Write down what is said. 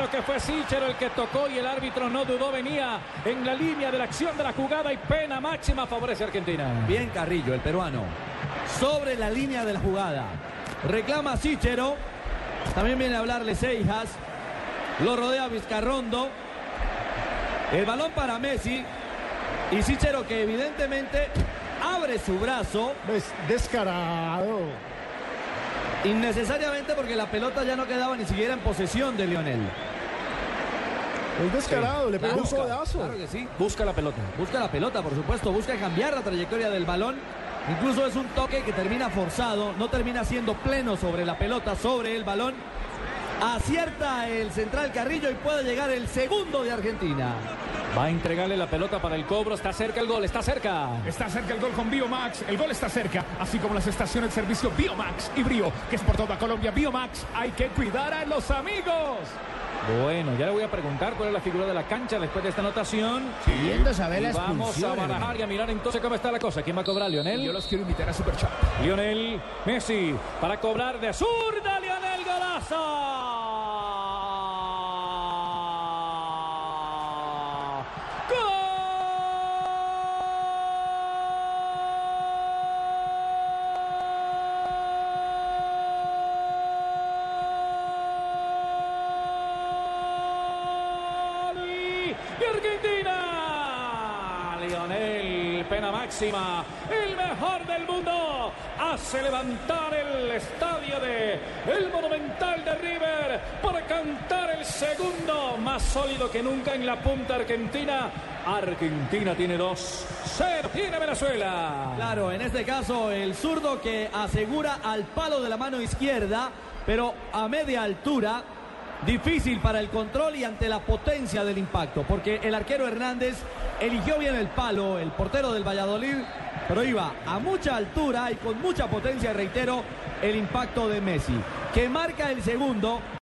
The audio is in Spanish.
Creo que fue Sichero el que tocó y el árbitro no dudó, venía en la línea de la acción de la jugada y pena máxima favorece a Argentina. Bien Carrillo, el peruano. Sobre la línea de la jugada. Reclama Sichero. También viene a hablarle Seijas. Lo rodea Vizcarrondo. El balón para Messi. Y Sichero que evidentemente abre su brazo. Pues descarado. Innecesariamente porque la pelota ya no quedaba ni siquiera en posesión de Lionel. Es descarado, le pegó un Busca, codazo. Claro que sí. Busca la pelota. Busca la pelota, por supuesto, busca cambiar la trayectoria del balón. Incluso es un toque que termina forzado, no termina siendo pleno sobre la pelota, sobre el balón. Acierta el central Carrillo y puede llegar el segundo de Argentina. Va a entregarle la pelota para el cobro. Está cerca el gol, está cerca. Está cerca el gol con Biomax. El gol está cerca, así como las estaciones de servicio Biomax y Brío, que es por toda Colombia. Biomax, hay que cuidar a los amigos. Bueno, ya le voy a preguntar cuál es la figura de la cancha después de esta anotación. Queriendo saber la vamos a barajar y a mirar entonces cómo está la cosa. ¿Quién va a cobrar, Lionel? Yo los quiero invitar a Super Chat. Lionel Messi para cobrar de zurda. Lionel golazo. ¡Gol de Argentina. Lionel, pena máxima, el mejor del mundo, hace levantar el estadio de el Monumental de River para cantar el segundo más sólido que nunca en la punta argentina. Argentina tiene dos, cero Venezuela. Claro, en este caso el zurdo que asegura al palo de la mano izquierda, pero a media altura. Difícil para el control y ante la potencia del impacto, porque el arquero Hernández eligió bien el palo, el portero del Valladolid, pero iba a mucha altura y con mucha potencia, reitero, el impacto de Messi, que marca el segundo